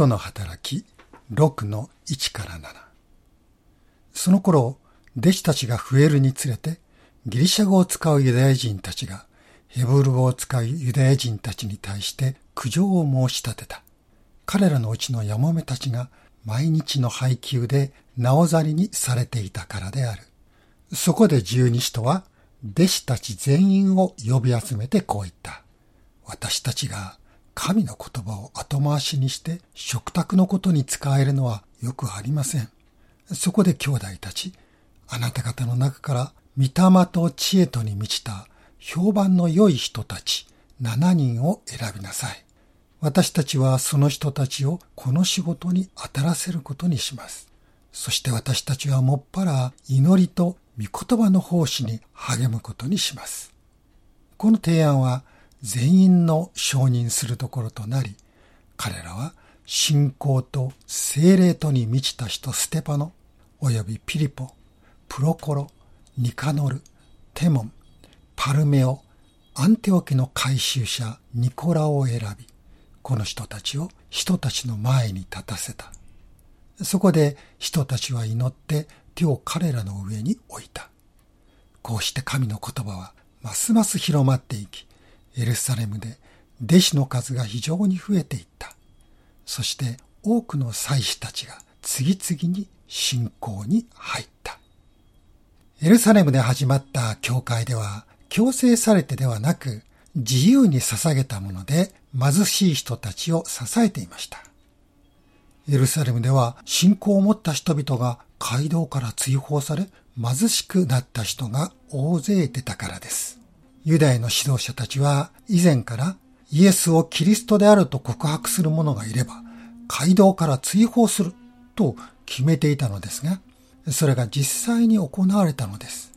人の働き6の1から7。その頃、弟子たちが増えるにつれて、ギリシャ語を使うユダヤ人たちが、ヘブル語を使うユダヤ人たちに対して苦情を申し立てた。彼らのうちのヤモメたちが毎日の配給でなおざりにされていたからである。そこで十二使徒は弟子たち全員を呼び集めてこう言った。私たちが神の言葉を後回しにして食卓のことに使えるのはよくありません。そこで兄弟たち、あなた方の中から御霊と知恵とに満ちた評判の良い人たち7人を選びなさい。私たちはその人たちをこの仕事に当たらせることにします。そして私たちはもっぱら祈りと御言葉の奉仕に励むことにします。この提案は全員の承認するところとなり、彼らは信仰と精霊とに満ちた人ステパノ、およびピリポ、プロコロ、ニカノル、テモン、パルメオ、アンテオ家の改宗者ニコラを選び、この人たちを人たちの前に立たせた。そこで人たちは祈って手を彼らの上に置いた。こうして神の言葉はますます広まっていき、エルサレムで弟子の数が非常に増えていった。そして多くの祭司たちが次々に信仰に入った。エルサレムで始まった教会では強制されてではなく自由に捧げたもので貧しい人たちを支えていました。エルサレムでは信仰を持った人々が街道から追放され貧しくなった人が大勢出たからです。ユダヤの指導者たちは以前からイエスをキリストであると告白する者がいれば街道から追放すると決めていたのですが、それが実際に行われたのです。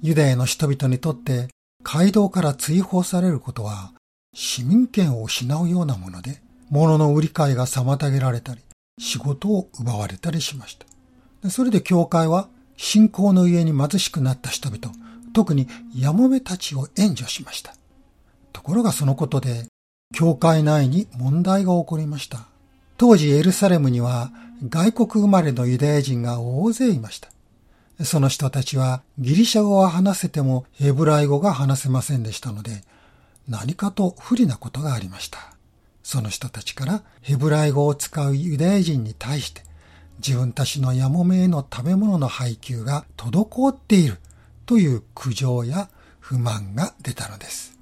ユダヤの人々にとって街道から追放されることは市民権を失うようなもので、物の売り買いが妨げられたり、仕事を奪われたりしました。それで教会は信仰の家に貧しくなった人々、特にヤモメたちを援助しました。ところがそのことで、教会内に問題が起こりました。当時エルサレムには外国生まれのユダヤ人が大勢いました。その人たちはギリシャ語は話せてもヘブライ語が話せませんでしたので、何かと不利なことがありました。その人たちからヘブライ語を使うユダヤ人に対して自分たちのヤモメへの食べ物の配給が滞っているという苦情や不満が出たのです。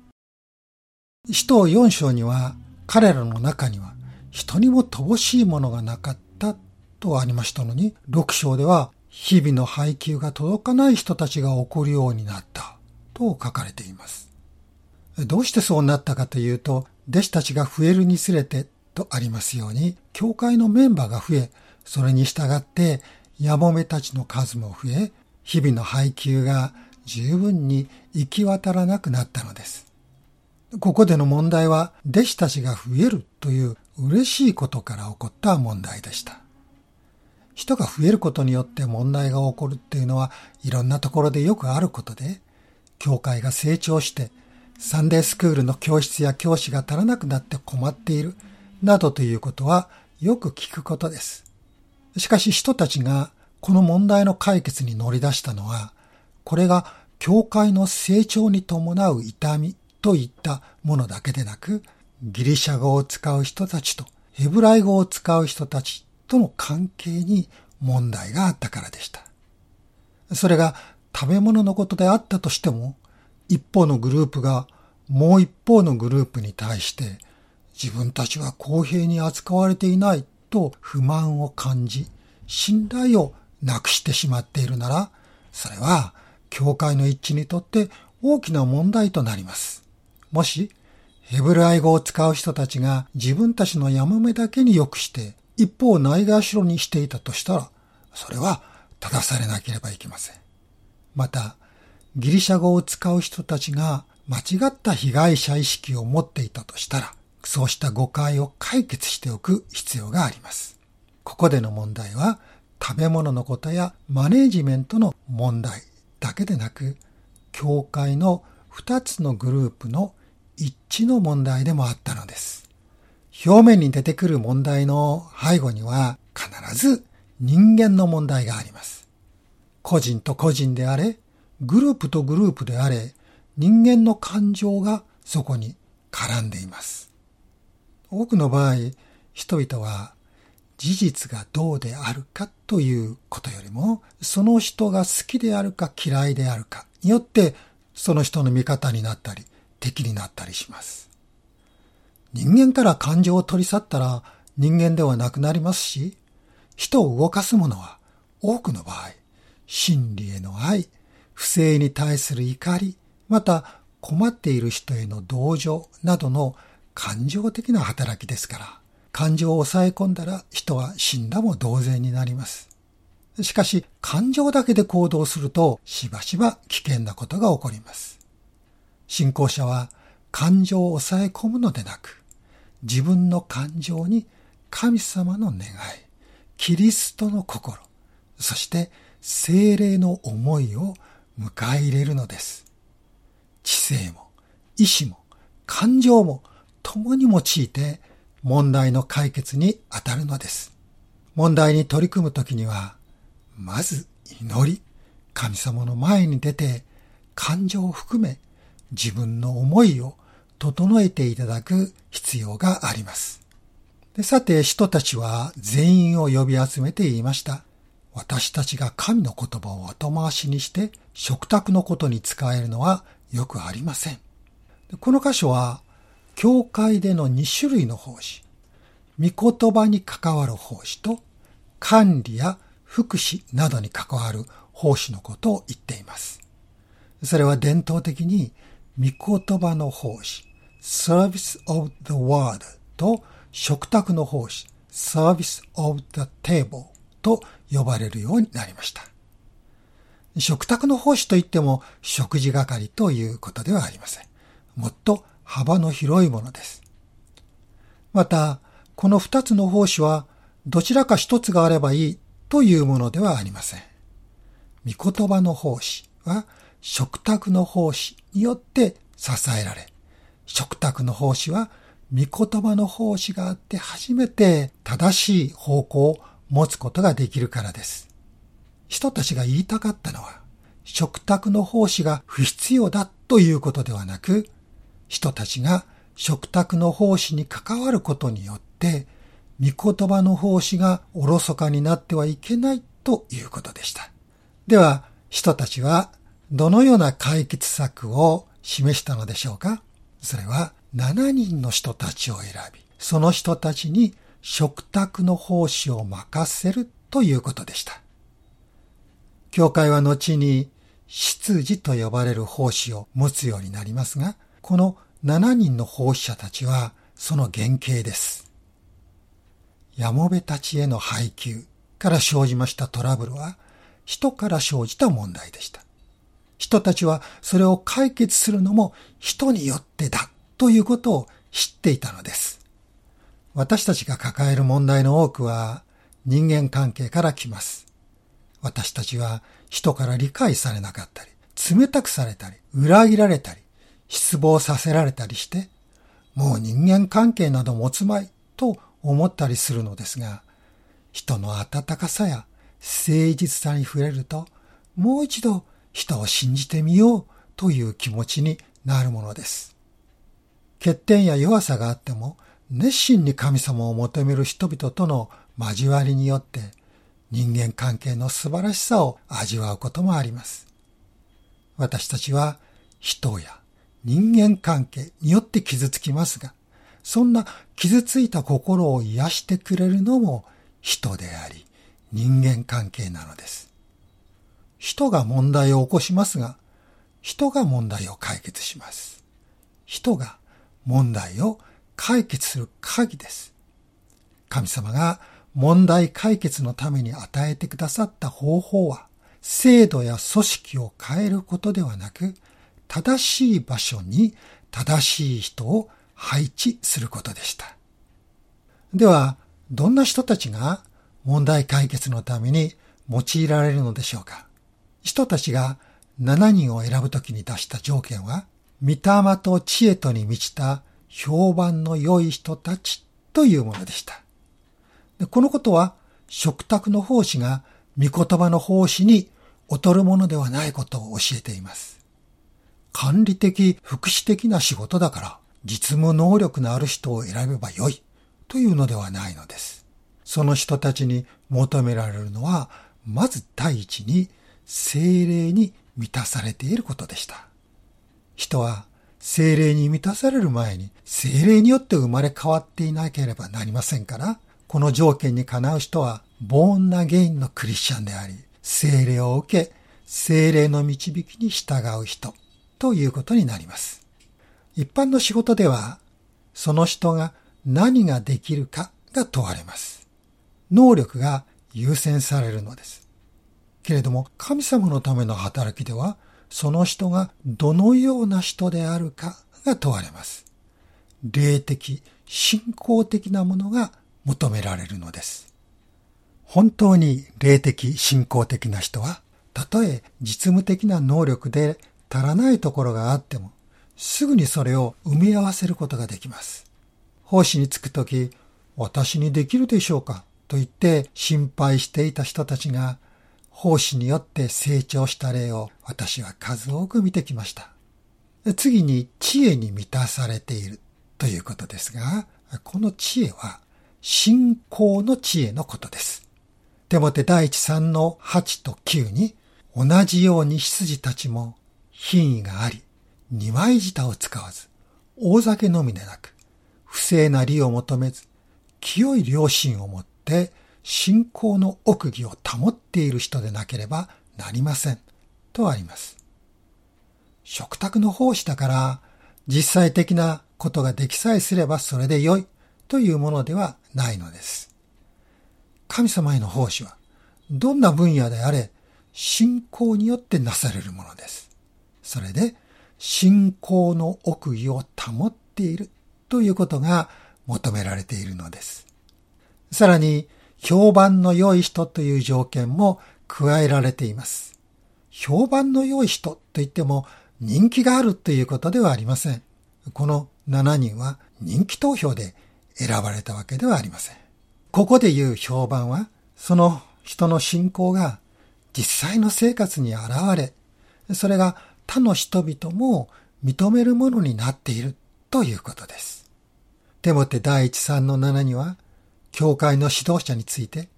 使徒4章には彼らの中には人にも乏しいものがなかったとありましたのに、6章では日々の配給が届かない人たちが起こるようになったと書かれています。どうしてそうなったかというと、弟子たちが増えるにつれてとありますように、教会のメンバーが増え、それに従って、やもめたちの数も増え、日々の配給が十分に行き渡らなくなったのです。ここでの問題は、弟子たちが増えるという嬉しいことから起こった問題でした。人が増えることによって問題が起こるっていうのはいろんなところでよくあることで、教会が成長してサンデースクールの教室や教師が足らなくなって困っている、などということはよく聞くことです。しかし人たちがこの問題の解決に乗り出したのは、これが教会の成長に伴う痛みといったものだけでなく、ギリシャ語を使う人たちとヘブライ語を使う人たちとの関係に問題があったからでした。それが食べ物のことであったとしても、一方のグループがもう一方のグループに対して自分たちは公平に扱われていないと不満を感じ、信頼をなくしてしまっているなら、それは教会の一致にとって大きな問題となります。もし、ヘブライ語を使う人たちが自分たちのやもめだけに良くして、一方ないがしろにしていたとしたら、それは正されなければいけません。また、ギリシャ語を使う人たちが間違った被害者意識を持っていたとしたら、そうした誤解を解決しておく必要があります。ここでの問題は、食べ物のことやマネージメントの問題だけでなく、教会の二つのグループの一致の問題でもあったのです。表面に出てくる問題の背後には必ず人間の問題があります。個人と個人であれ、グループとグループであれ、人間の感情がそこに絡んでいます。多くの場合、人々は事実がどうであるかということよりも、その人が好きであるか嫌いであるかによって、その人の味方になったり、敵になったりします。人間から感情を取り去ったら人間ではなくなりますし、人を動かすものは多くの場合、真理への愛、不正に対する怒り、また困っている人への同情などの感情的な働きですから、感情を抑え込んだら人は死んだも同然になります。しかし、感情だけで行動すると、しばしば危険なことが起こります。信仰者は感情を抑え込むのでなく、自分の感情に神様の願い、キリストの心、そして精霊の思いを迎え入れるのです。知性も、意志も、感情も共に用いて問題の解決に当たるのです。問題に取り組むときには、まず祈り、神様の前に出て感情を含め自分の思いを整えていただく必要があります。でさて、人たちは全員を呼び集めて言いました。私たちが神の言葉を後回しにして食卓のことに使えるのはよくありません。この箇所は、教会での2種類の奉仕、御言葉に関わる奉仕と、管理や福祉などに関わる奉仕のことを言っています。それは伝統的に御言葉の奉仕、Service of the Word と食卓の奉仕、Service of the Table と呼ばれるようになりました。食卓の奉仕といっても食事係ということではありません。もっと幅の広いものです。また、この二つの奉仕はどちらか一つがあればいいというものではありません。御言葉の奉仕は食卓の奉仕によって支えられ、食卓の奉仕は御言葉の奉仕があって初めて正しい方向を持つことができるからです。人たちが言いたかったのは、食卓の奉仕が不必要だということではなく、人たちが食卓の奉仕に関わることによって、御言葉の奉仕がおろそかになってはいけないということでした。では、人たちはどのような解決策を示したのでしょうか？それは7人の人たちを選び、その人たちに食卓の奉仕を任せるということでした。教会は後に執事と呼ばれる奉仕を持つようになりますが、この7人の奉仕者たちはその原型です。やもべたちへの配給から生じましたトラブルは人から生じた問題でした。人たちはそれを解決するのも人によってだということを知っていたのです。私たちが抱える問題の多くは人間関係から来ます。私たちは人から理解されなかったり、冷たくされたり、裏切られたり、失望させられたりして、もう人間関係など持つまいと思ったりするのですが、人の温かさや誠実さに触れると、もう一度人を信じてみようという気持ちになるものです。欠点や弱さがあっても、熱心に神様を求める人々との交わりによって人間関係の素晴らしさを味わうこともあります。私たちは人や人間関係によって傷つきますが、そんな傷ついた心を癒してくれるのも人であり人間関係なのです。人が問題を起こしますが、人が問題を解決します。人が問題を解決する鍵です。神様が問題解決のために与えてくださった方法は、制度や組織を変えることではなく、正しい場所に正しい人を配置することでした。では、どんな人たちが問題解決のために用いられるのでしょうか人たちが7人を選ぶときに出した条件は、御霊と知恵とに満ちた評判の良い人たちというものでした。このことは、食卓の奉仕が御言葉の奉仕に劣るものではないことを教えています。管理的、福祉的な仕事だから、実務能力のある人を選べばよいというのではないのです。その人たちに求められるのは、まず第一に精霊に満たされていることでした。人は精霊に満たされる前に精霊によって生まれ変わっていなければなりませんから、この条件にかなう人は、ボーンなゲインのクリスチャンであり、精霊を受け、精霊の導きに従う人ということになります。一般の仕事では、その人が何ができるかが問われます。能力が優先されるのです。けれども、神様のための働きでは、その人がどのような人であるかが問われます。霊的、信仰的なものが求められるのです。本当に霊的、信仰的な人は、たとえ実務的な能力で足らないところがあっても、すぐにそれを埋め合わせることができます。奉仕に就くとき、私にできるでしょうか？と言って心配していた人たちが、奉仕によって成長した例を私は数多く見てきました。次に知恵に満たされているということですが、この知恵は信仰の知恵のことです。手モテ第一3の8と9に、同じように羊たちも品位があり、二枚舌を使わず、大酒のみでなく、不正な利を求めず、清い良心を持って信仰の奥義を保っている人でなければなりません。とあります。食卓の奉仕だから、実際的なことができさえすればそれで良いというものではないのです。神様への奉仕は、どんな分野であれ、信仰によってなされるものです。それで、信仰の奥義を保っているということが求められているのです。さらに、評判の良い人という条件も加えられています。評判の良い人と言っても人気があるということではありません。この7人は人気投票で選ばれたわけではありません。ここで言う評判は、その人の信仰が実際の生活に現れ、それが他の人々も認めるものになっているということです。テモテ第一3の7には、教会の指導者について、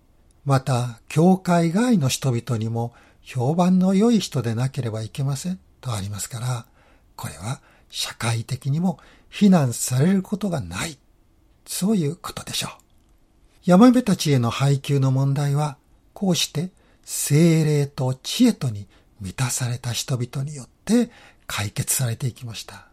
また、教会外の人々にも評判の良い人でなければいけませんとありますから、これは社会的にも非難されることがない。そういうことでしょう。山辺たちへの配給の問題は、こうして精霊と知恵とに満たされた人々によって解決されていきました。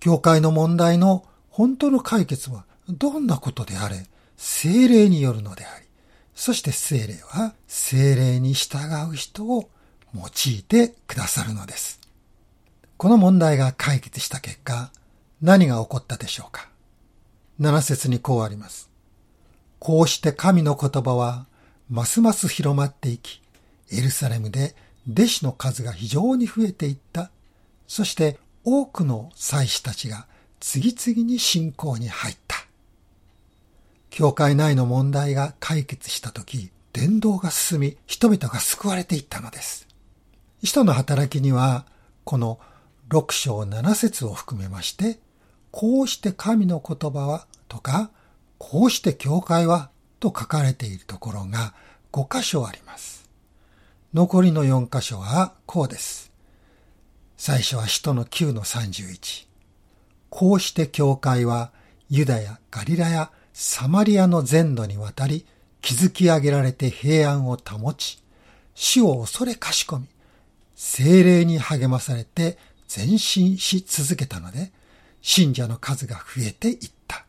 教会の問題の本当の解決はどんなことであれ、精霊によるのであり、そして精霊は精霊に従う人を用いてくださるのです。この問題が解決した結果、何が起こったでしょうか七節にこうあります。こうして神の言葉はますます広まっていき、エルサレムで弟子の数が非常に増えていった。そして多くの祭司たちが次々に信仰に入った。教会内の問題が解決したとき、伝道が進み、人々が救われていったのです。人の働きには、この6章7節を含めまして、こうして神の言葉はとか、こうして教会はと書かれているところが5箇所あります。残りの4箇所はこうです。最初は使徒の9の31。こうして教会はユダヤ、ガリラヤ、サマリアの全土にわたり築き上げられて平安を保ち、死を恐れかしこみ、精霊に励まされて前進し続けたので、信者の数が増えていった。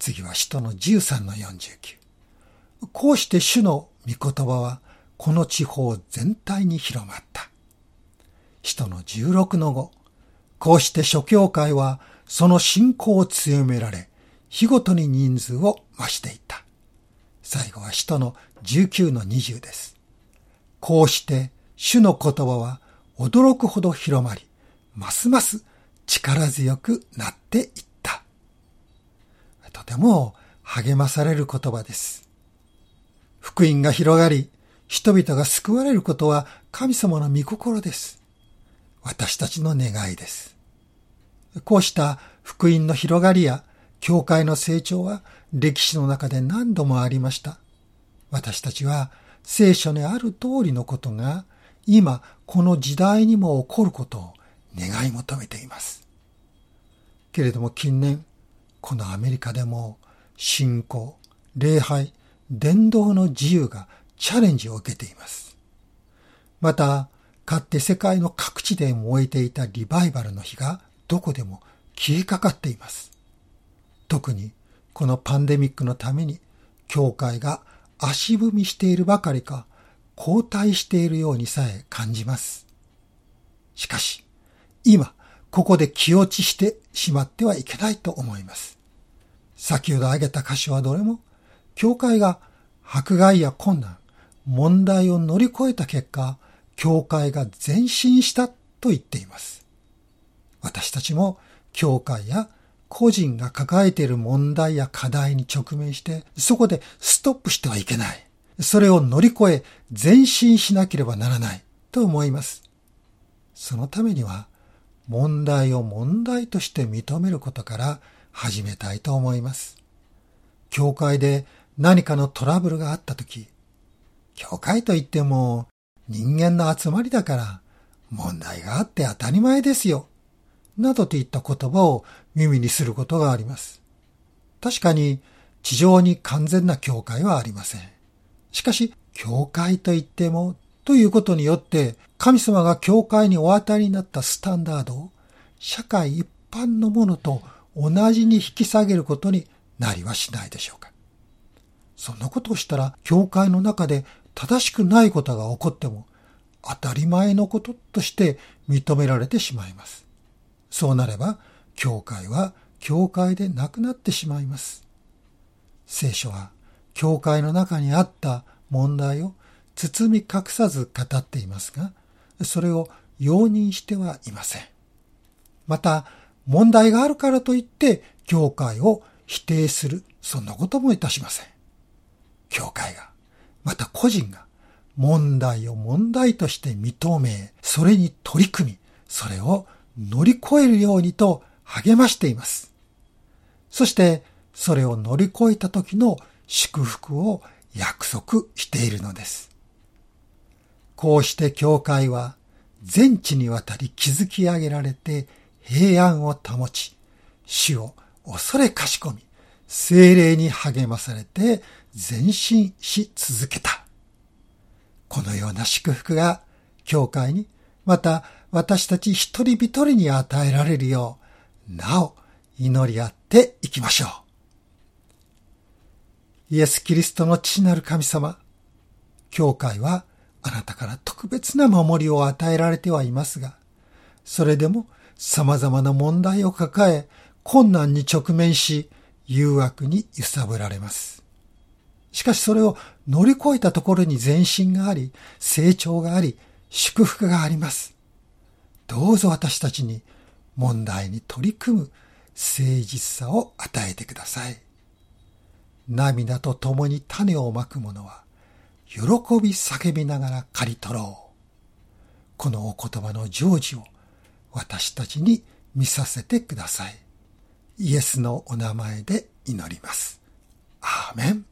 次は使徒の13の49。こうして主の御言葉はこの地方全体に広まった。使徒の16の5。こうして諸教会はその信仰を強められ、日ごとに人数を増していった。最後は使徒の19の20です。こうして主の言葉は驚くほど広まり、ますます力強くなっていった。とても励まされる言葉です。福音が広がり、人々が救われることは神様の御心です。私たちの願いです。こうした福音の広がりや教会の成長は歴史の中で何度もありました。私たちは聖書にある通りのことが今この時代にも起こることを願い求めています。けれども近年、このアメリカでも信仰、礼拝、伝道の自由がチャレンジを受けています。また、かって世界の各地で燃えていたリバイバルの火がどこでも消えかかっています。特にこのパンデミックのために教会が足踏みしているばかりか後退しているようにさえ感じます。しかし、今、ここで気落ちしてしまってはいけないと思います。先ほど挙げた箇所はどれも、教会が迫害や困難、問題を乗り越えた結果、教会が前進したと言っています。私たちも教会や個人が抱えている問題や課題に直面して、そこでストップしてはいけない。それを乗り越え前進しなければならないと思います。そのためには問題を問題として認めることから始めたいと思います。教会で何かのトラブルがあったとき、教会といっても人間の集まりだから問題があって当たり前ですよ。などといった言葉を耳にすることがあります。確かに地上に完全な教会はありません。しかし、教会といってもということによって神様が教会にお与えになったスタンダードを社会一般のものと同じに引き下げることになりはしないでしょうか。そんなことをしたら教会の中で正しくないことが起こっても当たり前のこととして認められてしまいます。そうなれば教会は教会でなくなってしまいます。聖書は教会の中にあった問題を包み隠さず語っていますが、それを容認してはいません。また、問題があるからといって、教会を否定する、そんなこともいたしません。教会が、また個人が、問題を問題として認め、それに取り組み、それを乗り越えるようにと励ましています。そして、それを乗り越えた時の祝福を約束しているのです。こうして教会は全地にわたり築き上げられて平安を保ち、主を恐れかしこみ、精霊に励まされて前進し続けた。このような祝福が教会に、また私たち一人一人に与えられるよう、なお祈り合っていきましょう。イエス・キリストの父なる神様、教会はあなたから特別な守りを与えられてはいますが、それでも様々な問題を抱え、困難に直面し、誘惑に揺さぶられます。しかしそれを乗り越えたところに前進があり、成長があり、祝福があります。どうぞ私たちに問題に取り組む誠実さを与えてください。涙と共に種をまく者は、喜び叫びながら刈り取ろう。このお言葉の成就を私たちに見させてください。イエスのお名前で祈ります。アーメン。